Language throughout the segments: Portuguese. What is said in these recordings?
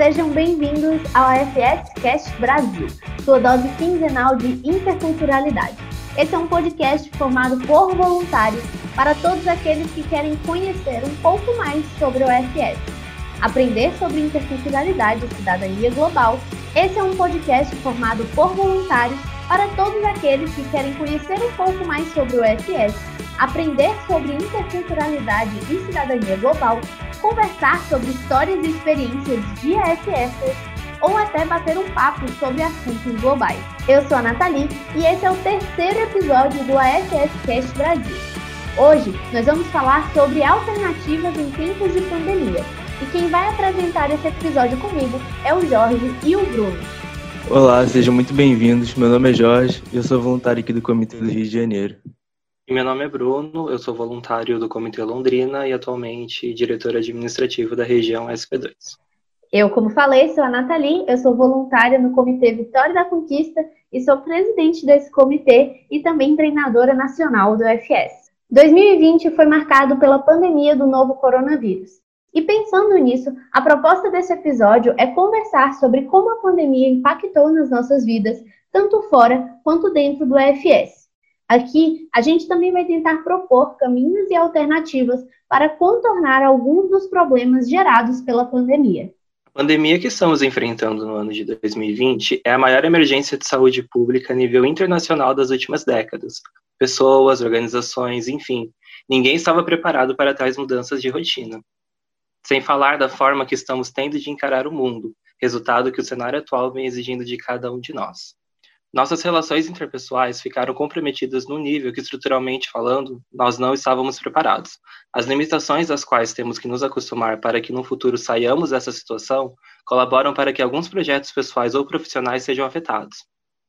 Sejam bem-vindos ao FS Cast Brasil, sua dose quinzenal de interculturalidade. Esse é um podcast formado por voluntários para todos aqueles que querem conhecer um pouco mais sobre o FS, aprender sobre interculturalidade e cidadania global. Esse é um podcast formado por voluntários para todos aqueles que querem conhecer um pouco mais sobre o FS, aprender sobre interculturalidade e cidadania global, conversar sobre histórias e experiências de EFS ou até bater um papo sobre assuntos globais. Eu sou a Nathalie e esse é o terceiro episódio do AFS Cast Brasil. Hoje nós vamos falar sobre alternativas em tempos de pandemia. E quem vai apresentar esse episódio comigo é o Jorge e o Bruno. Olá, sejam muito bem-vindos. Meu nome é Jorge e eu sou voluntário aqui do Comitê do Rio de Janeiro. Meu nome é Bruno, eu sou voluntário do Comitê Londrina e atualmente diretor administrativo da região SP2. Eu, como falei, sou a Nathalie, eu sou voluntária no Comitê Vitória da Conquista e sou presidente desse comitê e também treinadora nacional do FS. 2020 foi marcado pela pandemia do novo coronavírus. E pensando nisso, a proposta desse episódio é conversar sobre como a pandemia impactou nas nossas vidas, tanto fora quanto dentro do FS. Aqui, a gente também vai tentar propor caminhos e alternativas para contornar alguns dos problemas gerados pela pandemia. A pandemia que estamos enfrentando no ano de 2020 é a maior emergência de saúde pública a nível internacional das últimas décadas. Pessoas, organizações, enfim, ninguém estava preparado para tais mudanças de rotina. Sem falar da forma que estamos tendo de encarar o mundo, resultado que o cenário atual vem exigindo de cada um de nós. Nossas relações interpessoais ficaram comprometidas num nível que, estruturalmente falando, nós não estávamos preparados. As limitações às quais temos que nos acostumar para que no futuro saiamos dessa situação colaboram para que alguns projetos pessoais ou profissionais sejam afetados.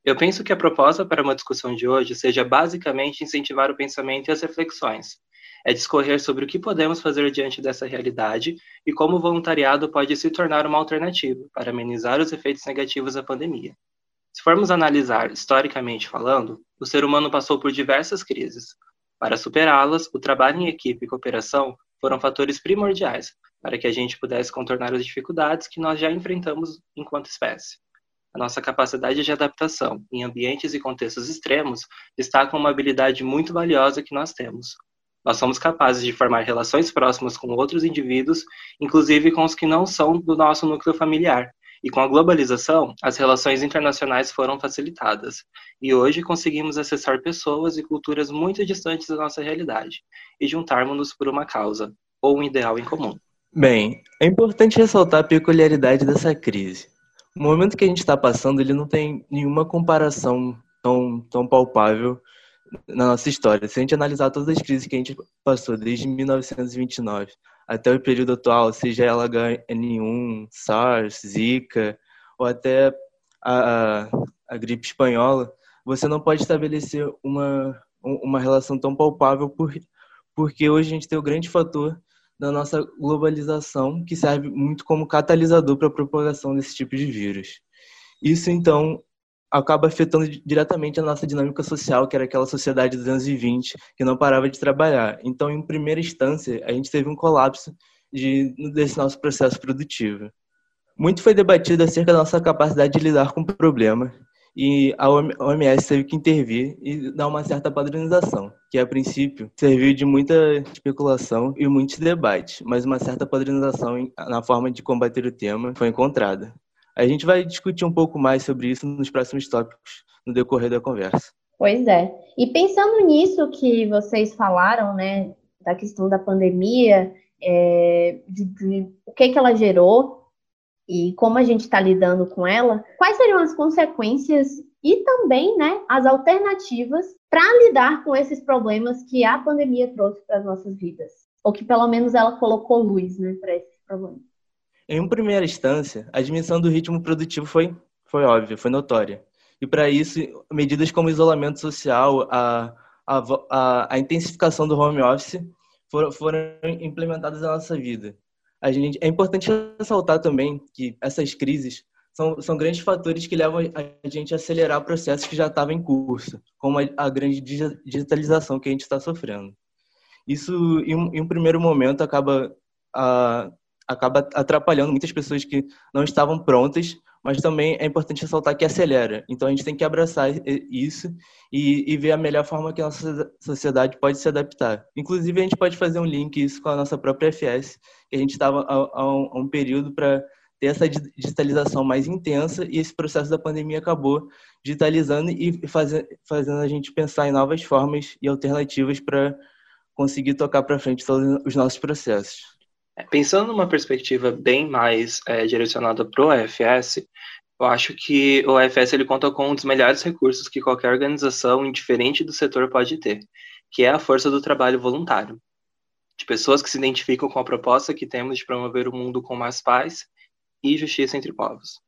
Eu penso que a proposta para uma discussão de hoje seja basicamente incentivar o pensamento e as reflexões. É discorrer sobre o que podemos fazer diante dessa realidade e como o voluntariado pode se tornar uma alternativa para amenizar os efeitos negativos da pandemia. Se formos analisar historicamente falando, o ser humano passou por diversas crises. Para superá-las, o trabalho em equipe e cooperação foram fatores primordiais para que a gente pudesse contornar as dificuldades que nós já enfrentamos enquanto espécie. A nossa capacidade de adaptação em ambientes e contextos extremos destaca uma habilidade muito valiosa que nós temos. Nós somos capazes de formar relações próximas com outros indivíduos, inclusive com os que não são do nosso núcleo familiar, e com a globalização, as relações internacionais foram facilitadas, e hoje conseguimos acessar pessoas e culturas muito distantes da nossa realidade e juntarmos-nos por uma causa ou um ideal em comum. Bem, é importante ressaltar a peculiaridade dessa crise. O momento que a gente está passando, ele não tem nenhuma comparação tão, tão palpável na nossa história. Se a gente analisar todas as crises que a gente passou desde 1929 até o período atual, seja ela H1N1, SARS, Zika ou até a, a, a gripe espanhola, você não pode estabelecer uma, uma relação tão palpável por, porque hoje a gente tem o grande fator da nossa globalização, que serve muito como catalisador para a propagação desse tipo de vírus. Isso, então, acaba afetando diretamente a nossa dinâmica social, que era aquela sociedade dos anos 20, que não parava de trabalhar. Então, em primeira instância, a gente teve um colapso de, desse nosso processo produtivo. Muito foi debatido acerca da nossa capacidade de lidar com o problema, e a OMS teve que intervir e dar uma certa padronização, que a princípio serviu de muita especulação e muitos debates, mas uma certa padronização na forma de combater o tema foi encontrada. A gente vai discutir um pouco mais sobre isso nos próximos tópicos no decorrer da conversa. Pois é. E pensando nisso que vocês falaram, né, da questão da pandemia, é, de, de, o que, que ela gerou e como a gente está lidando com ela, quais seriam as consequências e também, né, as alternativas para lidar com esses problemas que a pandemia trouxe para as nossas vidas, ou que pelo menos ela colocou luz, né, para esses problemas. Em primeira instância, a dimensão do ritmo produtivo foi, foi óbvia, foi notória. E para isso, medidas como isolamento social, a, a, a, a intensificação do home office foram, foram implementadas na nossa vida. A gente, é importante ressaltar também que essas crises são, são grandes fatores que levam a gente a acelerar processos que já estavam em curso, como a, a grande digitalização que a gente está sofrendo. Isso, em um, em um, primeiro momento, acaba a, acaba atrapalhando muitas pessoas que não estavam prontas, mas também é importante ressaltar que acelera. Então a gente tem que abraçar isso e, e, ver a melhor forma que a nossa sociedade pode se adaptar. Inclusive a gente pode fazer um link isso com a nossa própria FS, que a gente estava há, um, um período para ter essa digitalização mais intensa e esse processo da pandemia acabou digitalizando e fazendo a gente pensar em novas formas e alternativas para conseguir tocar para frente todos os nossos processos. Pensando numa perspectiva bem mais é, direcionada para o EFS, eu acho que o EFS ele conta com um dos melhores recursos que qualquer organização, indiferente do setor, pode ter, que é a força do trabalho voluntário. De pessoas que se identificam com a proposta que temos de promover um mundo com mais paz e justiça entre povos.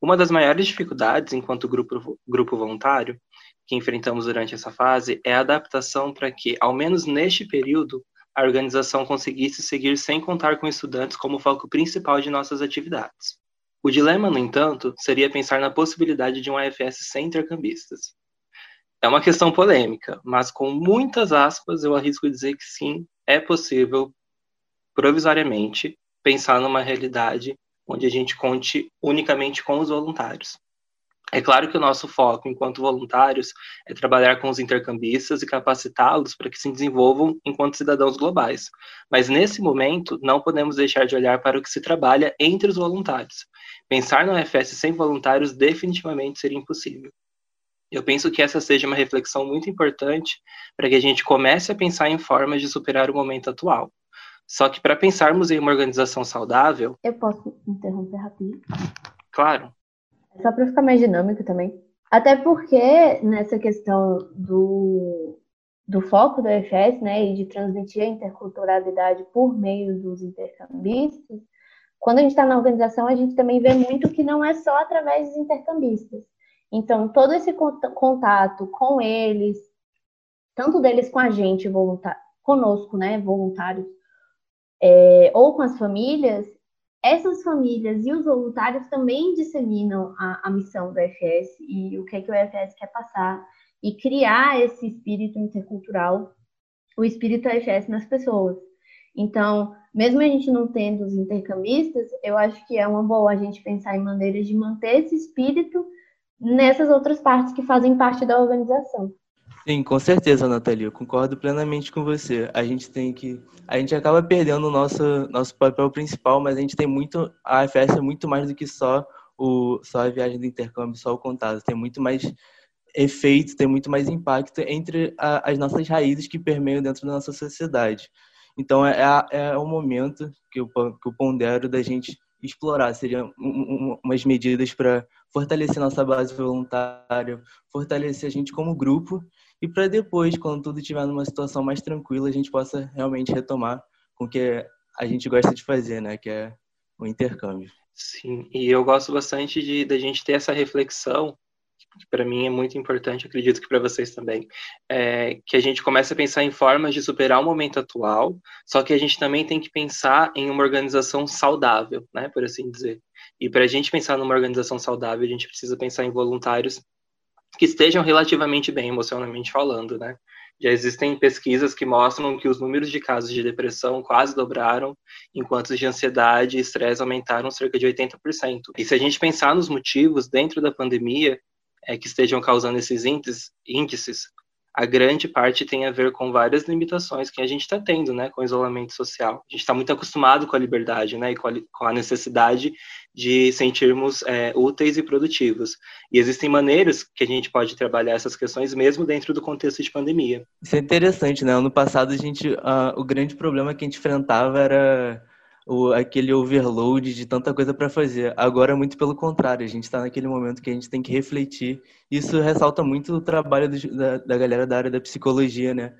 Uma das maiores dificuldades enquanto grupo, grupo voluntário que enfrentamos durante essa fase é a adaptação para que, ao menos neste período, a organização conseguisse seguir sem contar com estudantes como foco principal de nossas atividades. O dilema, no entanto, seria pensar na possibilidade de um AFS sem intercambistas. É uma questão polêmica, mas com muitas aspas eu arrisco dizer que sim, é possível, provisoriamente, pensar numa realidade onde a gente conte unicamente com os voluntários. É claro que o nosso foco, enquanto voluntários, é trabalhar com os intercambistas e capacitá-los para que se desenvolvam enquanto cidadãos globais. Mas nesse momento, não podemos deixar de olhar para o que se trabalha entre os voluntários. Pensar no FS sem voluntários definitivamente seria impossível. Eu penso que essa seja uma reflexão muito importante para que a gente comece a pensar em formas de superar o momento atual. Só que para pensarmos em uma organização saudável. Eu posso interromper rapidinho? Claro. Só para ficar mais dinâmico também. Até porque nessa questão do, do foco do EFS, né, e de transmitir a interculturalidade por meio dos intercambistas, quando a gente está na organização, a gente também vê muito que não é só através dos intercambistas. Então, todo esse contato com eles, tanto deles com a gente, conosco, né, voluntários, é, ou com as famílias, essas famílias e os voluntários também disseminam a, a missão do FS e o que, é que o FS quer passar e criar esse espírito intercultural, o espírito FS nas pessoas. Então, mesmo a gente não tendo os intercambistas, eu acho que é uma boa a gente pensar em maneiras de manter esse espírito nessas outras partes que fazem parte da organização. Sim, com certeza, Nathalie, concordo plenamente com você. A gente tem que. A gente acaba perdendo o nosso, nosso papel principal, mas a gente tem muito. A AFS é muito mais do que só, o, só a viagem do intercâmbio, só o contato. Tem muito mais efeito, tem muito mais impacto entre a, as nossas raízes que permeiam dentro da nossa sociedade. Então, é, é, é o momento que eu, que eu pondero da gente explorar, seriam umas medidas para fortalecer nossa base voluntária, fortalecer a gente como grupo e para depois, quando tudo estiver numa situação mais tranquila, a gente possa realmente retomar com o que a gente gosta de fazer, né, que é o intercâmbio. Sim, e eu gosto bastante de da gente ter essa reflexão que para mim é muito importante, acredito que para vocês também, é que a gente comece a pensar em formas de superar o momento atual, só que a gente também tem que pensar em uma organização saudável, né, por assim dizer. E para a gente pensar numa organização saudável, a gente precisa pensar em voluntários que estejam relativamente bem emocionalmente falando, né? Já existem pesquisas que mostram que os números de casos de depressão quase dobraram, enquanto os de ansiedade e estresse aumentaram cerca de 80%. E se a gente pensar nos motivos dentro da pandemia é, que estejam causando esses índices, a grande parte tem a ver com várias limitações que a gente está tendo, né, com o isolamento social. A gente está muito acostumado com a liberdade, né, e com a, com a necessidade de sentirmos é, úteis e produtivos. E existem maneiras que a gente pode trabalhar essas questões mesmo dentro do contexto de pandemia. Isso é interessante, né? Ano passado a gente, uh, o grande problema que a gente enfrentava era o, aquele overload de tanta coisa para fazer. Agora, muito pelo contrário, a gente está naquele momento que a gente tem que refletir. Isso ressalta muito o trabalho do, da, da galera da área da psicologia, né?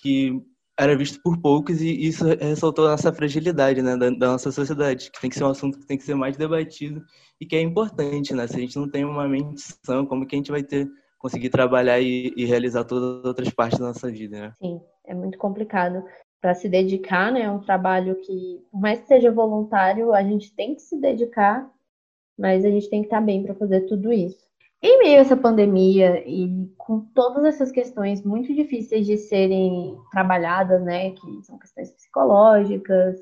Que era visto por poucos e isso ressaltou a nossa fragilidade, né, da, da, nossa sociedade, que tem que ser um assunto que tem que ser mais debatido e que é importante, né? Se a gente não tem uma mente sã, como que a gente vai ter conseguir trabalhar e, e realizar todas as outras partes da nossa vida, né? Sim, é muito complicado para se dedicar, né? É um trabalho que, por mais que seja voluntário, a gente tem que se dedicar, mas a gente tem que estar bem para fazer tudo isso. Em meio a essa pandemia e com todas essas questões muito difíceis de serem trabalhadas, né, que são questões psicológicas,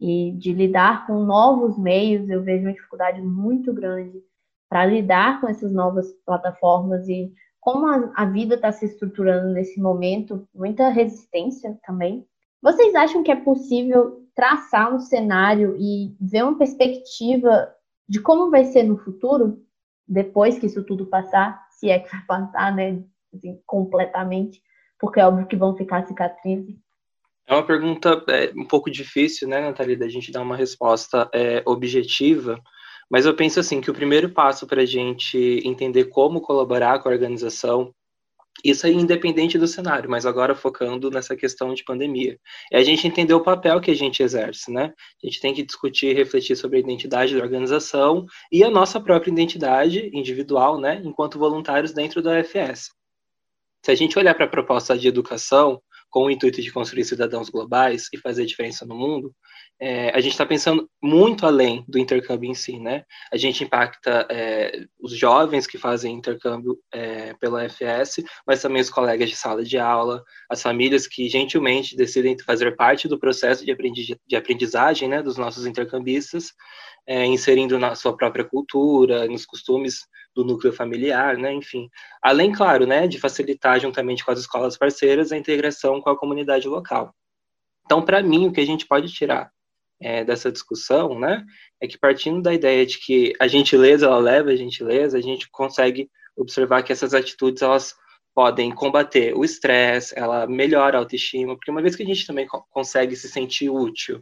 e de lidar com novos meios, eu vejo uma dificuldade muito grande para lidar com essas novas plataformas e como a, a vida está se estruturando nesse momento, muita resistência também. Vocês acham que é possível traçar um cenário e ver uma perspectiva de como vai ser no futuro, depois que isso tudo passar, se é que vai passar, né, assim, completamente, porque é óbvio que vão ficar cicatrizes? É uma pergunta é, um pouco difícil, né, Nathalie, da gente dar uma resposta é, objetiva, mas eu penso assim que o primeiro passo para a gente entender como colaborar com a organização, isso é independente do cenário, mas agora focando nessa questão de pandemia, é a gente entender o papel que a gente exerce, né? A gente tem que discutir e refletir sobre a identidade da organização e a nossa própria identidade individual, né, enquanto voluntários dentro da UFS. Se a gente olhar para a proposta de educação, com o intuito de construir cidadãos globais e fazer diferença no mundo, é, a gente está pensando muito além do intercâmbio em si, né? A gente impacta é, os jovens que fazem intercâmbio é, pela FS, mas também os colegas de sala de aula, as famílias que gentilmente decidem fazer parte do processo de, de aprendizagem né, dos nossos intercambistas, é, inserindo na sua própria cultura, nos costumes do núcleo familiar, né, enfim. Além, claro, né, de facilitar juntamente com as escolas parceiras a integração com a comunidade local. Então, para mim, o que a gente pode tirar é, dessa discussão, né, é que partindo da ideia de que a gentileza ela leva a gentileza, a gente consegue observar que essas atitudes elas podem combater o estresse, ela melhora a autoestima, porque uma vez que a gente também consegue se sentir útil,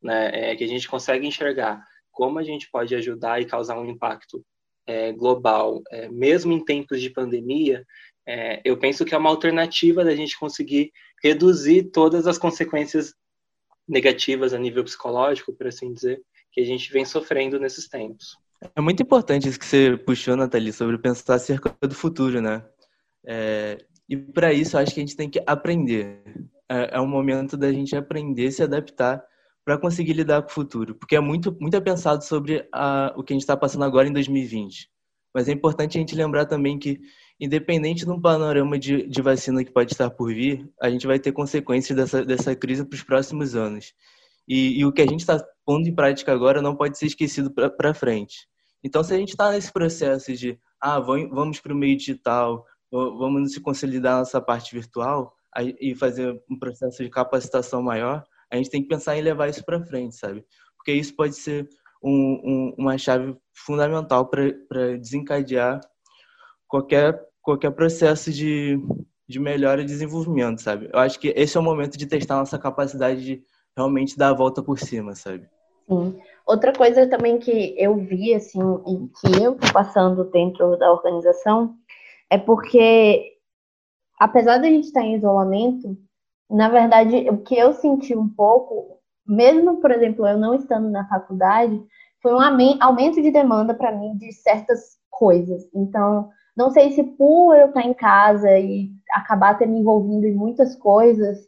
né, é, que a gente consegue enxergar como a gente pode ajudar e causar um impacto é, global, é, mesmo em tempos de pandemia, é, eu penso que é uma alternativa da gente conseguir reduzir todas as consequências negativas a nível psicológico, por assim dizer, que a gente vem sofrendo nesses tempos. É muito importante isso que você puxou, Nathalie, sobre pensar acerca do futuro, né? É, e para isso, eu acho que a gente tem que aprender. É, é um momento da gente aprender, se adaptar para conseguir lidar com o futuro, porque é muito, muito é pensado sobre a, o que a gente está passando agora em 2020. Mas é importante a gente lembrar também que, independente do panorama de, de vacina que pode estar por vir, a gente vai ter consequências dessa, dessa crise para os próximos anos. E, e, o que a gente está pondo em prática agora não pode ser esquecido para frente. Então, se a gente está nesse processo de, ah, vamos para o meio digital, vamos se consolidar nessa parte virtual e fazer um processo de capacitação maior, a gente tem que pensar em levar isso para frente, sabe? Porque isso pode ser um, um, uma chave fundamental para desencadear qualquer, qualquer processo de, de melhora e desenvolvimento, sabe? Eu acho que esse é o momento de testar nossa capacidade de realmente dar a volta por cima, sabe? Sim. Outra coisa também que eu vi, assim, e que eu tô passando dentro da organização, é porque, apesar de a gente estar em isolamento, na verdade, o que eu senti um pouco, mesmo, por exemplo, eu não estando na faculdade, foi um aumento de demanda para mim de certas coisas. Então, não sei se por eu estar em casa e acabar me envolvido em muitas coisas,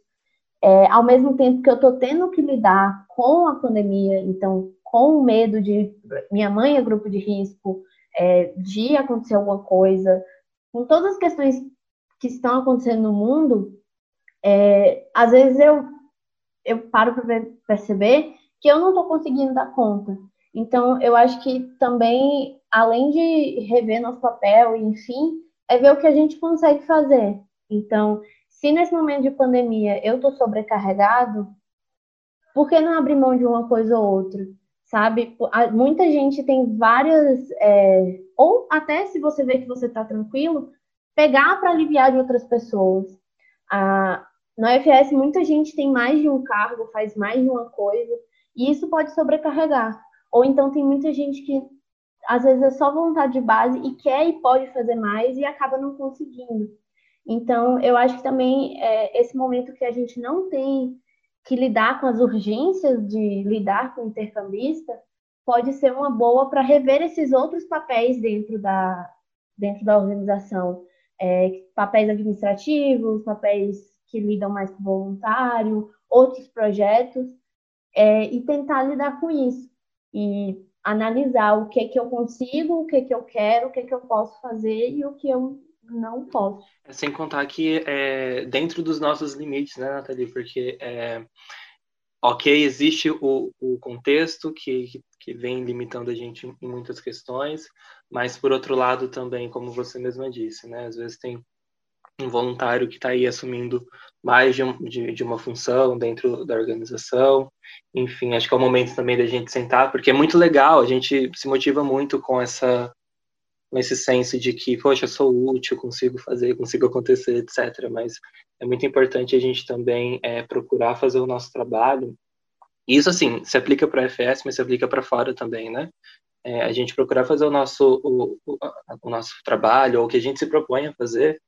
é, ao mesmo tempo que eu estou tendo que lidar com a pandemia, então, com o medo de minha mãe é grupo de risco, é, de acontecer alguma coisa, com todas as questões que estão acontecendo no mundo, é, às vezes eu, eu paro para perceber que eu não estou conseguindo dar conta. Então, eu acho que também, além de rever nosso papel, enfim, é ver o que a gente consegue fazer. Então, se nesse momento de pandemia eu estou sobrecarregado, por que não abrir mão de uma coisa ou outra? Sabe? Muita gente tem várias. É, ou até se você vê que você está tranquilo, pegar para aliviar de outras pessoas. Ah, na UFS, muita gente tem mais de um cargo, faz mais de uma coisa, e isso pode sobrecarregar. Ou então tem muita gente que às vezes é só vontade de base e quer e pode fazer mais e acaba não conseguindo. Então, eu acho que também é, esse momento que a gente não tem que lidar com as urgências de lidar com o intercambista pode ser uma boa para rever esses outros papéis dentro da, dentro da organização. É, papéis administrativos, papéis que lidam mais com voluntário, outros projetos, é, e tentar lidar com isso. E analisar o que que eu consigo, o que que eu quero, o que que eu posso fazer e o que eu não posso. É, sem contar que é, dentro dos nossos limites, né, Nathalie? Porque é, ok, existe o, o contexto que, que vem limitando a gente em muitas questões, mas por outro lado também, como você mesma disse, né, às vezes tem um voluntário que está aí assumindo mais de, de, de, uma função dentro da organização. Enfim, acho que é o momento também da gente sentar, porque é muito legal, a gente se motiva muito com essa esse senso de que, poxa, sou útil, consigo fazer, consigo acontecer, etc. Mas é muito importante a gente também é, procurar fazer o nosso trabalho. Isso, assim, se aplica para a FS, mas se aplica para fora também, né? É, a gente procurar fazer o nosso, o, o, o, nosso trabalho, ou o que a gente se propõe a fazer,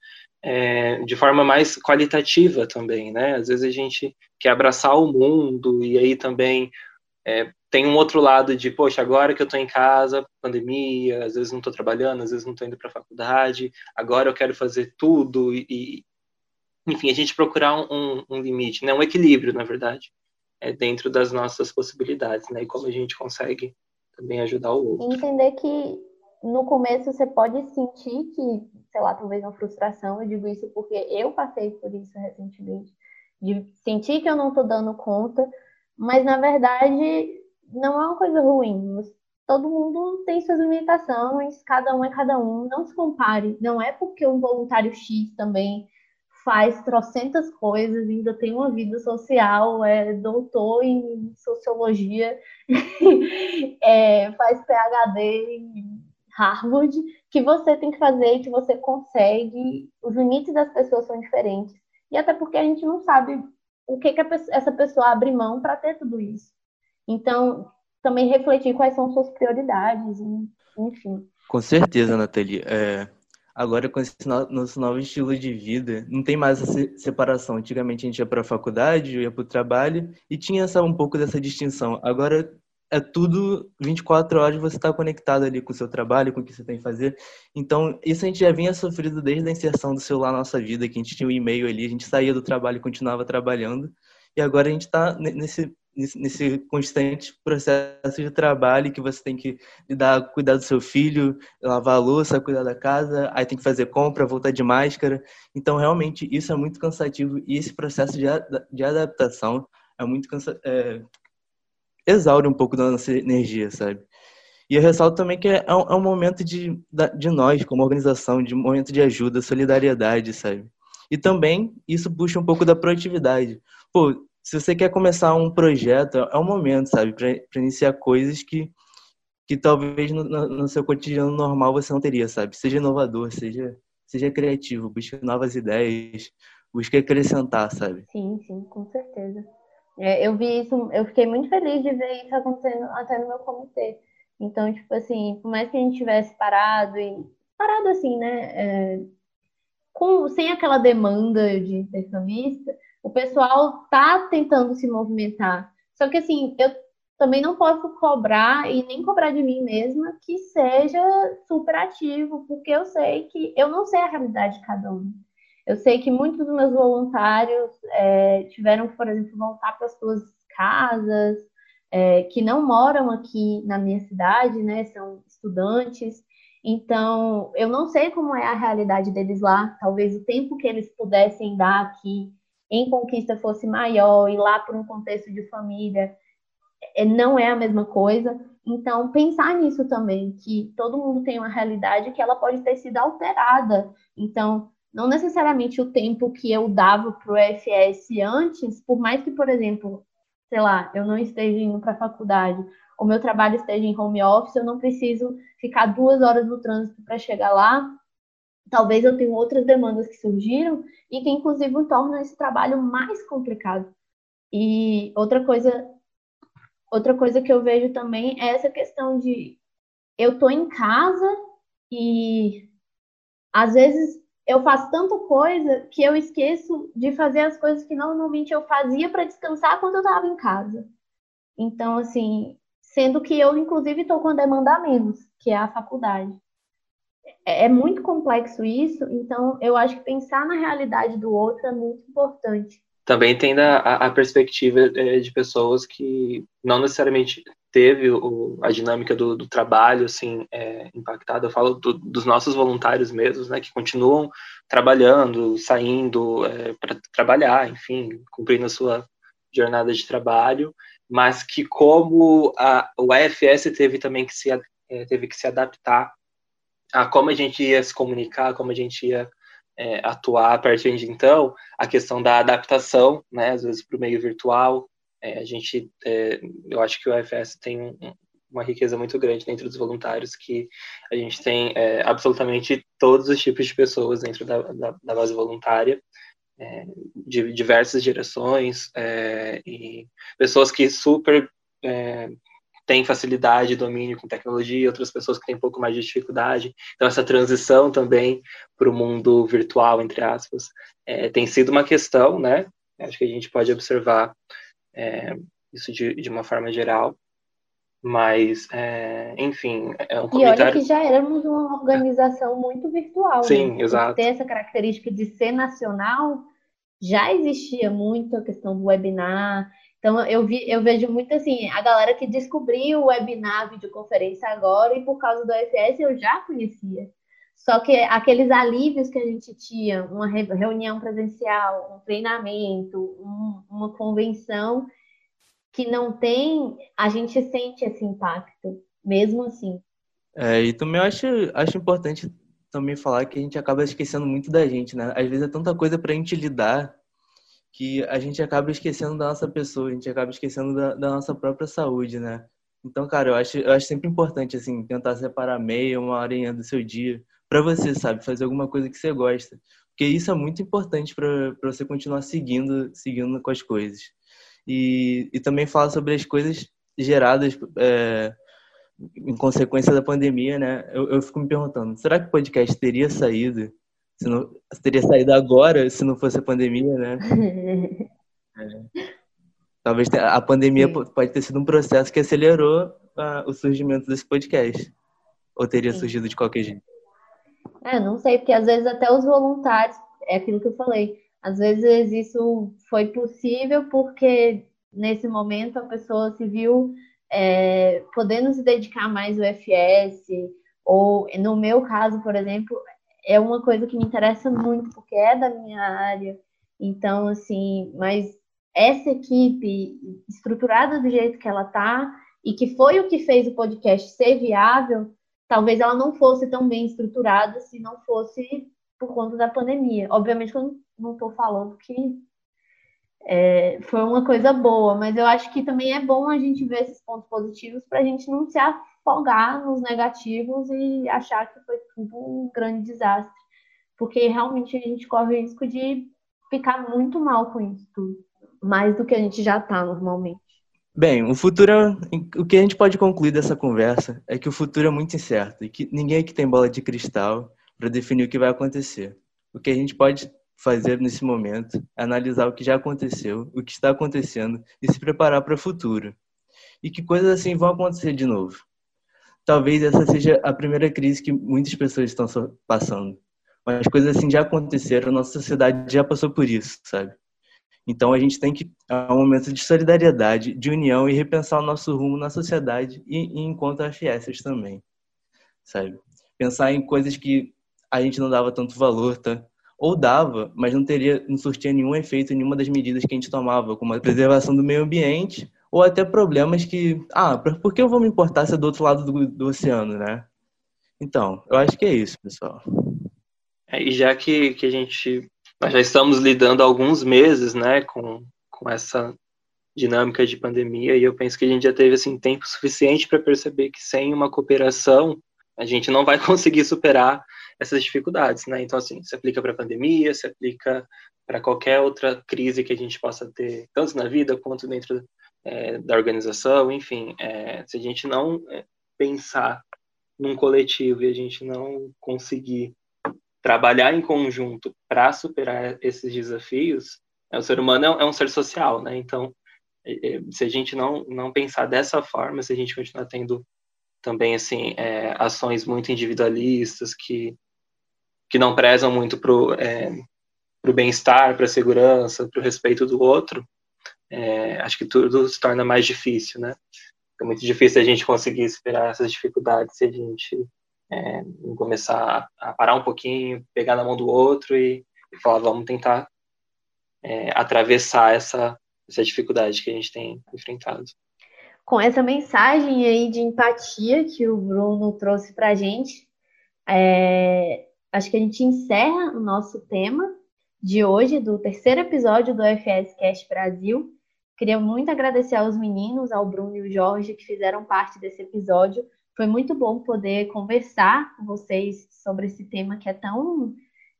é, de forma mais qualitativa também, né? Às vezes a gente quer abraçar o mundo, e aí também é, tem um outro lado de, poxa, agora que eu estou em casa, pandemia, às vezes não estou trabalhando, às vezes não estou indo para a faculdade, agora eu quero fazer tudo e, enfim, a gente procurar um, um, limite, né, um equilíbrio, na verdade, é dentro das nossas possibilidades, né, e como a gente consegue também ajudar o outro. Entender que no começo você pode sentir que, sei lá, talvez uma frustração, eu digo isso porque eu passei por isso recentemente, de sentir que eu não estou dando conta, mas na verdade não é uma coisa ruim. Todo mundo tem suas limitações, cada um é cada um. Não se compare. Não é porque um voluntário X também faz trocentas coisas, ainda tem uma vida social, é doutor em sociologia, é, faz PhD em Harvard, que você tem que fazer, que você consegue. Os limites das pessoas são diferentes. E até porque a gente não sabe o que, que essa pessoa abre mão para ter tudo isso. Então, também refletir quais são suas prioridades, enfim. Com certeza, Nathalie. É, agora, com esse nosso novo estilo de vida, não tem mais essa separação. Antigamente a gente ia para a faculdade, ia para o trabalho e tinha essa, um pouco dessa distinção. Agora é tudo 24 horas você está conectado ali com o seu trabalho, com o que você tem que fazer. Então, isso a gente já vinha sofrendo desde a inserção do celular na nossa vida, que a gente tinha um e-mail ali, a gente saía do trabalho e continuava trabalhando. E agora a gente está nesse nesse constante processo de trabalho que você tem que lidar, cuidar do seu filho, lavar a louça, cuidar da casa, aí tem que fazer compra, voltar de máscara. Então, realmente, isso é muito cansativo e esse processo de, de adaptação é muito cansativo. É, exaure um pouco da nossa energia, sabe? E eu ressalto também que é um, é um momento de, de nós, como organização, de momento de ajuda, solidariedade, sabe? E também isso puxa um pouco da proatividade. Pô, se você quer começar um projeto, é o momento, sabe, para iniciar coisas que, que talvez no, no, seu cotidiano normal você não teria, sabe? Seja inovador, seja, seja criativo, busque novas ideias, busque acrescentar, sabe? Sim, sim, com certeza. É, eu vi isso, eu fiquei muito feliz de ver isso acontecendo até no meu comitê. Então, tipo assim, por mais que a gente tivesse parado e parado assim, né, é, com, sem aquela demanda de intercambista, o pessoal tá tentando se movimentar. Só que assim, eu também não posso cobrar e nem cobrar de mim mesma que seja super ativo, porque eu sei que eu não sei a realidade de cada um. Eu sei que muitos dos meus voluntários é, tiveram por exemplo, voltar para as suas casas, é, que não moram aqui na minha cidade, né? São estudantes. Então, eu não sei como é a realidade deles lá. Talvez o tempo que eles pudessem dar aqui em conquista fosse maior e lá por um contexto de família é, não é a mesma coisa. Então, pensar nisso também, que todo mundo tem uma realidade que ela pode ter sido alterada. Então, não necessariamente o tempo que eu dava para o FS antes, por mais que, por exemplo, sei lá, eu não esteja indo para a faculdade, o meu trabalho esteja em home office, eu não preciso ficar duas horas no trânsito para chegar lá. Talvez eu tenha outras demandas que surgiram e que inclusive tornam esse trabalho mais complicado. E outra coisa, outra coisa que eu vejo também é essa questão de eu tô em casa e às vezes eu faço tanta coisa que eu esqueço de fazer as coisas que normalmente eu fazia para descansar quando eu estava em casa. Então, assim, sendo que eu, inclusive, estou com a demanda menos, que é a faculdade. É, é muito complexo isso, então eu acho que pensar na realidade do outro é muito importante. Também tem a, a perspectiva é, de pessoas que não necessariamente teve o, a dinâmica do, do trabalho assim é, impactada. Eu falo do, dos nossos voluntários mesmos, né, que continuam trabalhando, saindo é, para trabalhar, enfim, cumprindo a sua jornada de trabalho, mas que como a, o AFS teve também que se, é, teve que se adaptar a como a gente ia se comunicar, como a gente ia é, atuar a partir de então, a questão da adaptação, né, às vezes para o meio virtual, é, a gente, é, eu acho que o AFS tem um, uma riqueza muito grande dentro dos voluntários, que a gente tem é, absolutamente todos os tipos de pessoas dentro da, da, da base voluntária, é, de diversas direções, é, e pessoas que super têm facilidade, domínio com tecnologia, outras pessoas que têm um pouco mais de dificuldade. Então, essa transição também para o mundo virtual, entre aspas, é, tem sido uma questão, né? Acho que a gente pode observar é, isso de, de uma forma geral. Mas, é, enfim, é um comentário... E olha que já éramos uma organização muito virtual. Sim, né? exato. Ter essa característica de ser nacional, já existia muito a questão do webinar. Então, eu, vi, eu vejo muito assim, a galera que descobriu o webinar, videoconferência agora, e por causa do FS eu já conhecia. Só que aqueles alívios que a gente tinha, uma reunião presencial, um treinamento, um, uma convenção, que não tem, a gente sente esse impacto, mesmo assim. É, e também eu acho, acho importante também falar que a gente acaba esquecendo muito da gente, né? Às vezes é tanta coisa pra gente lidar que a gente acaba esquecendo da nossa pessoa, a gente acaba esquecendo da, da nossa própria saúde, né? Então, cara, eu acho, eu acho sempre importante, assim, tentar separar meia, uma horinha do seu dia para você, sabe? Fazer alguma coisa que você gosta. Porque isso é muito importante para você continuar seguindo, seguindo com as coisas. E, e também falar sobre as coisas geradas é, em consequência da pandemia, né? Eu, eu fico me perguntando, será que o podcast teria saído? Se não, teria saído agora se não fosse a pandemia, né? É. Talvez a pandemia Sim. pode ter sido um processo que acelerou uh, o surgimento desse podcast. Ou teria Sim. surgido de qualquer jeito? É, não sei, porque às vezes até os voluntários, é aquilo que eu falei, às vezes isso foi possível porque nesse momento a pessoa se viu é, podendo se dedicar mais ao FS, ou no meu caso, por exemplo, é uma coisa que me interessa muito, porque é da minha área. Então, assim, mas essa equipe estruturada do jeito que ela tá, e que foi o que fez o podcast ser viável, talvez ela não fosse tão bem estruturada se não fosse por conta da pandemia. Obviamente que eu não estou falando que é, foi uma coisa boa, mas eu acho que também é bom a gente ver esses pontos positivos para a gente não se afogar nos negativos e achar que foi tudo um grande desastre, porque realmente a gente corre o risco de ficar muito mal com isso tudo, mais do que a gente já está normalmente. Bem, o futuro, o que a gente pode concluir dessa conversa é que o futuro é muito incerto e que ninguém aqui tem bola de cristal para definir o que vai acontecer. O que a gente pode fazer nesse momento analisar o que já aconteceu, o que está acontecendo e se preparar para o futuro. E que coisas assim vão acontecer de novo. Talvez essa seja a primeira crise que muitas pessoas estão passando. Mas coisas assim já aconteceram, nossa sociedade já passou por isso, sabe? Então a gente tem que é um momento de solidariedade, de união e repensar o nosso rumo na sociedade e, e enquanto AFS também, sabe? Pensar em coisas que a gente não dava tanto valor, tá? Ou dava, mas não teria, não surtia nenhum efeito nenhuma das medidas que a gente tomava, como a preservação do meio ambiente, ou até problemas que, ah, por que eu vou me importar se é do outro lado do, do oceano, né? Então, eu acho que é isso, pessoal. É, e já que, que a gente nós já estamos lidando há alguns meses, né, com, com essa dinâmica de pandemia e eu penso que a gente já teve assim tempo suficiente para perceber que sem uma cooperação a gente não vai conseguir superar essas dificuldades, né? Então assim, se aplica para a pandemia, se aplica para qualquer outra crise que a gente possa ter, tanto na vida quanto dentro é, da organização, enfim, é, se a gente não é, pensar num coletivo e a gente não conseguir trabalhar em conjunto para superar esses desafios, é, o ser humano é, é, um ser social, né? Então, é, é, se a gente não, não pensar dessa forma, se a gente continuar tendo também assim é, ações muito individualistas que que não prezam muito pro é, pro bem-estar, para a segurança, para o respeito do outro, é, acho que tudo se torna mais difícil, né? É muito difícil a gente conseguir superar essas dificuldades se a gente é, começar a parar um pouquinho, pegar na mão do outro e, e falar, vamos tentar é, atravessar essa, essa dificuldade que a gente tem enfrentado. Com essa mensagem aí de empatia que o Bruno trouxe para a gente, é, acho que a gente encerra o nosso tema de hoje, do terceiro episódio do FS Cast Brasil. Queria muito agradecer aos meninos, ao Bruno e ao Jorge, que fizeram parte desse episódio. Foi muito bom poder conversar com vocês sobre esse tema que é tão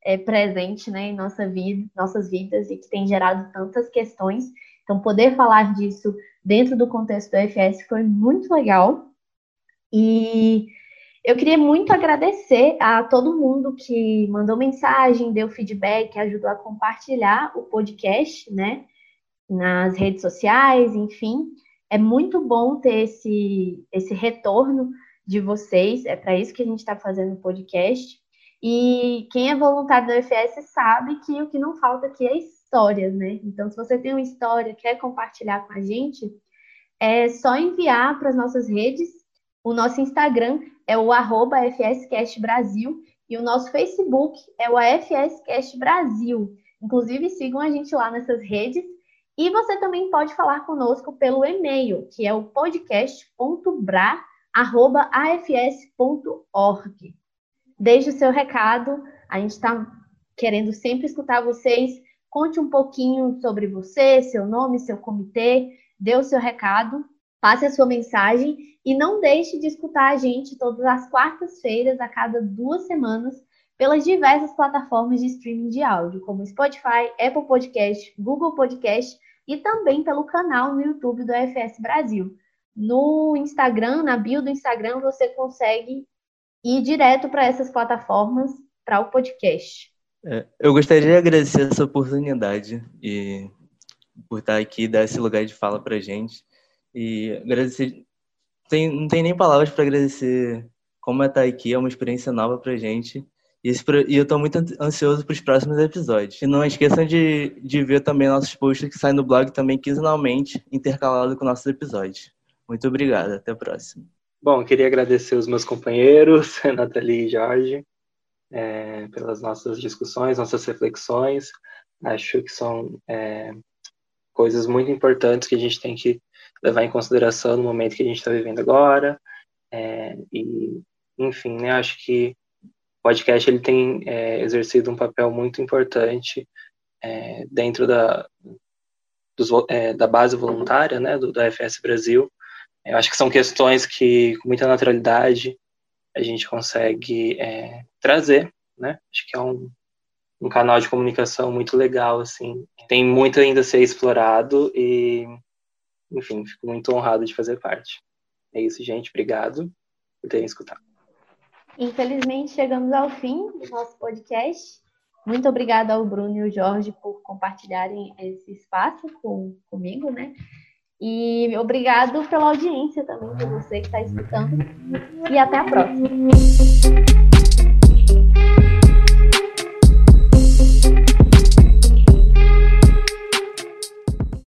é, presente né, em nossa vida, nossas vidas e que tem gerado tantas questões. Então, poder falar disso dentro do contexto do FS foi muito legal. E eu queria muito agradecer a todo mundo que mandou mensagem, deu feedback, ajudou a compartilhar o podcast, né? Nas redes sociais, enfim. É muito bom ter esse, esse retorno de vocês. É para isso que a gente está fazendo o podcast. E quem é voluntário do FS sabe que o que não falta aqui é histórias, né? Então, se você tem uma história, quer compartilhar com a gente, é só enviar para as nossas redes. O nosso Instagram é o arroba FSCastBrasil e o nosso Facebook é o AFSCast Brasil. Inclusive, sigam a gente lá nessas redes. E você também pode falar conosco pelo e-mail, que é o podcast.bra.afs.org. Deixe o seu recado, a gente está querendo sempre escutar vocês. Conte um pouquinho sobre você, seu nome, seu comitê, dê o seu recado, passe a sua mensagem e não deixe de escutar a gente todas as quartas-feiras, a cada duas semanas, pelas diversas plataformas de streaming de áudio, como Spotify, Apple Podcast, Google Podcast e também pelo canal no YouTube do FS Brasil. No Instagram, na bio do Instagram, você consegue ir direto para essas plataformas para o podcast. É, eu gostaria de agradecer essa oportunidade e por estar aqui, dar esse lugar de fala para gente. E agradecer. Tem, não tem nem palavras para agradecer como é estar aqui, é uma experiência nova para gente. E, esse, e eu estou muito ansioso para os próximos episódios. E não esqueçam de, de ver também nossos posts que saem no blog também quinzenalmente, intercalado com nossos episódios. Muito obrigado, até a próxima. Bom, queria agradecer os meus companheiros, Nathalie e Jorge, é, pelas nossas discussões, nossas reflexões. Acho que são é, coisas muito importantes que a gente tem que levar em consideração no momento que a gente está vivendo agora. É, e, enfim, né, acho que o podcast ele tem é, exercido um papel muito importante é, dentro da, dos, é, da base voluntária né, do, da FS Brasil. Eu acho que são questões que, com muita naturalidade, a gente consegue é, trazer, né? Acho que é um, um canal de comunicação muito legal, assim. Tem muito ainda a ser explorado e, enfim, fico muito honrado de fazer parte. É isso, gente. Obrigado por terem escutado. Infelizmente, chegamos ao fim do nosso podcast. Muito obrigada ao Bruno e ao Jorge por compartilharem esse espaço com, comigo, né? E obrigado pela audiência também, por você que está escutando. E até a próxima.